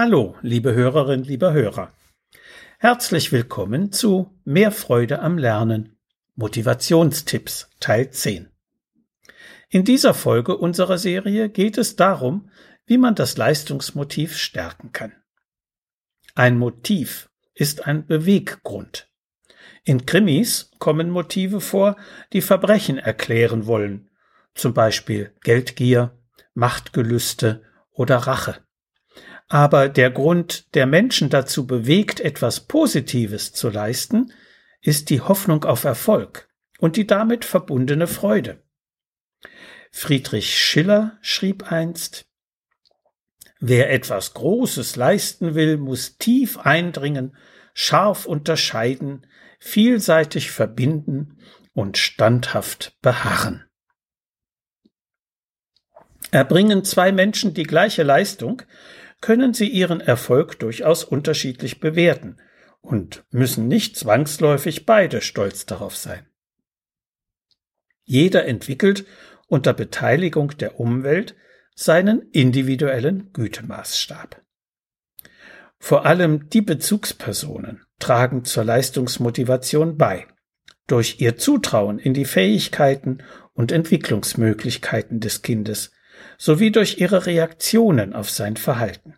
Hallo, liebe Hörerinnen, lieber Hörer. Herzlich willkommen zu Mehr Freude am Lernen. Motivationstipps Teil 10. In dieser Folge unserer Serie geht es darum, wie man das Leistungsmotiv stärken kann. Ein Motiv ist ein Beweggrund. In Krimis kommen Motive vor, die Verbrechen erklären wollen, zum Beispiel Geldgier, Machtgelüste oder Rache. Aber der Grund, der Menschen dazu bewegt, etwas Positives zu leisten, ist die Hoffnung auf Erfolg und die damit verbundene Freude. Friedrich Schiller schrieb einst Wer etwas Großes leisten will, muss tief eindringen, scharf unterscheiden, vielseitig verbinden und standhaft beharren. Erbringen zwei Menschen die gleiche Leistung, können sie ihren Erfolg durchaus unterschiedlich bewerten und müssen nicht zwangsläufig beide stolz darauf sein. Jeder entwickelt unter Beteiligung der Umwelt seinen individuellen Gütemaßstab. Vor allem die Bezugspersonen tragen zur Leistungsmotivation bei, durch ihr Zutrauen in die Fähigkeiten und Entwicklungsmöglichkeiten des Kindes sowie durch ihre Reaktionen auf sein Verhalten.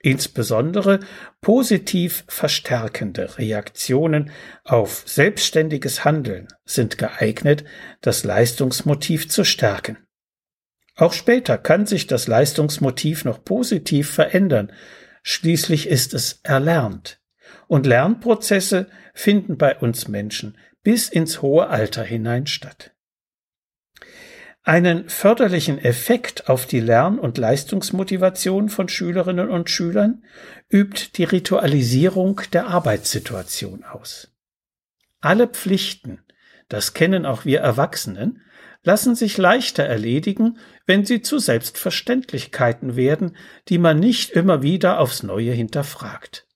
Insbesondere positiv verstärkende Reaktionen auf selbstständiges Handeln sind geeignet, das Leistungsmotiv zu stärken. Auch später kann sich das Leistungsmotiv noch positiv verändern, schließlich ist es erlernt. Und Lernprozesse finden bei uns Menschen bis ins hohe Alter hinein statt. Einen förderlichen Effekt auf die Lern- und Leistungsmotivation von Schülerinnen und Schülern übt die Ritualisierung der Arbeitssituation aus. Alle Pflichten, das kennen auch wir Erwachsenen, lassen sich leichter erledigen, wenn sie zu Selbstverständlichkeiten werden, die man nicht immer wieder aufs Neue hinterfragt.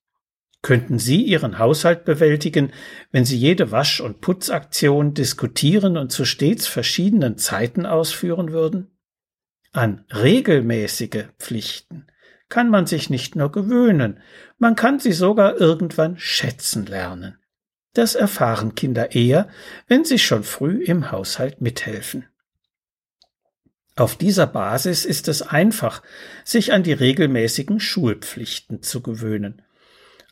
Könnten Sie Ihren Haushalt bewältigen, wenn Sie jede Wasch- und Putzaktion diskutieren und zu stets verschiedenen Zeiten ausführen würden? An regelmäßige Pflichten kann man sich nicht nur gewöhnen, man kann sie sogar irgendwann schätzen lernen. Das erfahren Kinder eher, wenn sie schon früh im Haushalt mithelfen. Auf dieser Basis ist es einfach, sich an die regelmäßigen Schulpflichten zu gewöhnen.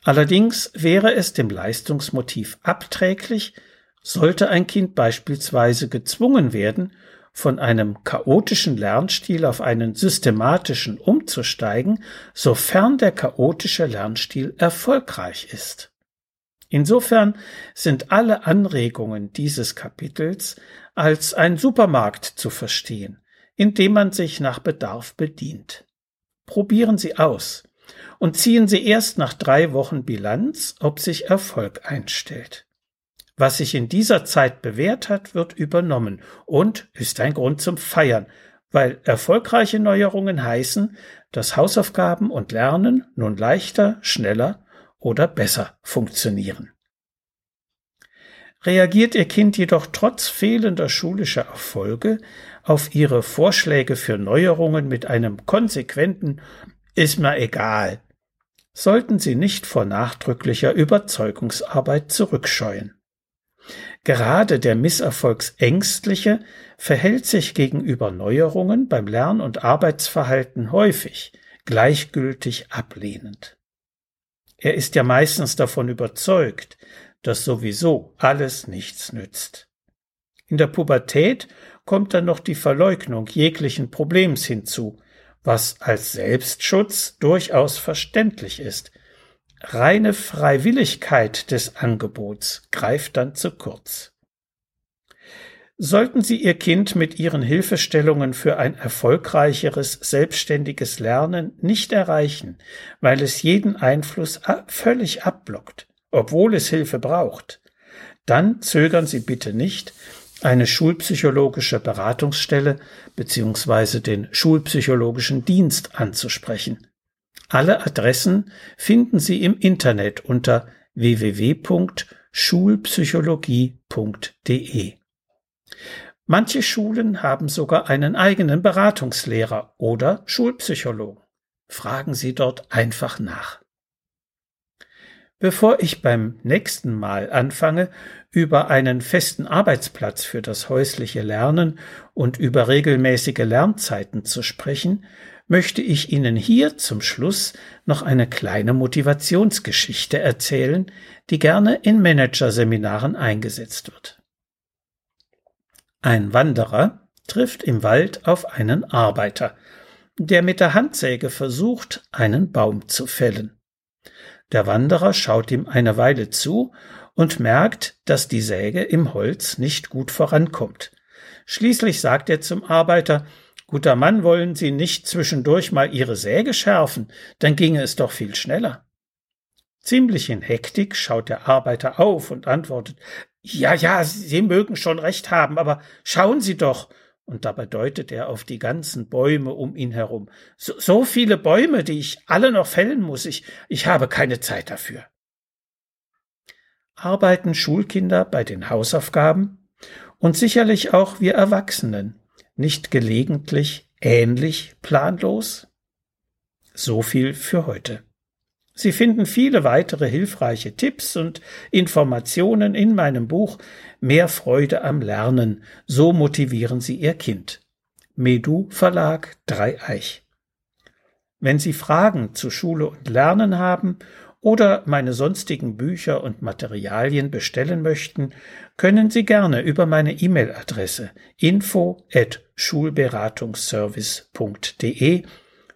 Allerdings wäre es dem Leistungsmotiv abträglich, sollte ein Kind beispielsweise gezwungen werden, von einem chaotischen Lernstil auf einen systematischen umzusteigen, sofern der chaotische Lernstil erfolgreich ist. Insofern sind alle Anregungen dieses Kapitels als ein Supermarkt zu verstehen, in dem man sich nach Bedarf bedient. Probieren Sie aus und ziehen Sie erst nach drei Wochen Bilanz, ob sich Erfolg einstellt. Was sich in dieser Zeit bewährt hat, wird übernommen und ist ein Grund zum Feiern, weil erfolgreiche Neuerungen heißen, dass Hausaufgaben und Lernen nun leichter, schneller oder besser funktionieren. Reagiert Ihr Kind jedoch trotz fehlender schulischer Erfolge auf Ihre Vorschläge für Neuerungen mit einem konsequenten Ist mir egal, sollten Sie nicht vor nachdrücklicher Überzeugungsarbeit zurückscheuen. Gerade der Misserfolgsängstliche verhält sich gegenüber Neuerungen beim Lern- und Arbeitsverhalten häufig gleichgültig ablehnend. Er ist ja meistens davon überzeugt, dass sowieso alles nichts nützt. In der Pubertät kommt dann noch die Verleugnung jeglichen Problems hinzu, was als Selbstschutz durchaus verständlich ist. Reine Freiwilligkeit des Angebots greift dann zu kurz. Sollten Sie Ihr Kind mit Ihren Hilfestellungen für ein erfolgreicheres, selbstständiges Lernen nicht erreichen, weil es jeden Einfluss völlig abblockt, obwohl es Hilfe braucht, dann zögern Sie bitte nicht, eine schulpsychologische Beratungsstelle bzw. den schulpsychologischen Dienst anzusprechen. Alle Adressen finden Sie im Internet unter www.schulpsychologie.de. Manche Schulen haben sogar einen eigenen Beratungslehrer oder Schulpsychologen. Fragen Sie dort einfach nach. Bevor ich beim nächsten Mal anfange, über einen festen Arbeitsplatz für das häusliche Lernen und über regelmäßige Lernzeiten zu sprechen, möchte ich Ihnen hier zum Schluss noch eine kleine Motivationsgeschichte erzählen, die gerne in Managerseminaren eingesetzt wird. Ein Wanderer trifft im Wald auf einen Arbeiter, der mit der Handsäge versucht, einen Baum zu fällen. Der Wanderer schaut ihm eine Weile zu und merkt, dass die Säge im Holz nicht gut vorankommt. Schließlich sagt er zum Arbeiter Guter Mann, wollen Sie nicht zwischendurch mal Ihre Säge schärfen, dann ginge es doch viel schneller. Ziemlich in Hektik schaut der Arbeiter auf und antwortet Ja, ja, Sie mögen schon recht haben, aber schauen Sie doch, und dabei deutet er auf die ganzen Bäume um ihn herum. So, so viele Bäume, die ich alle noch fällen muss, ich, ich habe keine Zeit dafür. Arbeiten Schulkinder bei den Hausaufgaben und sicherlich auch wir Erwachsenen nicht gelegentlich ähnlich planlos? So viel für heute. Sie finden viele weitere hilfreiche Tipps und Informationen in meinem Buch Mehr Freude am Lernen. So motivieren Sie Ihr Kind. Medu Verlag Dreieich. Wenn Sie Fragen zu Schule und Lernen haben oder meine sonstigen Bücher und Materialien bestellen möchten, können Sie gerne über meine E-Mail-Adresse info at schulberatungsservice.de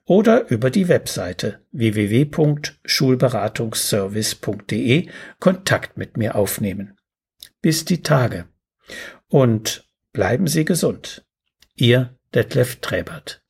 oder über die Webseite www.schulberatungsservice.de Kontakt mit mir aufnehmen. Bis die Tage. Und bleiben Sie gesund. Ihr Detlef Träbert.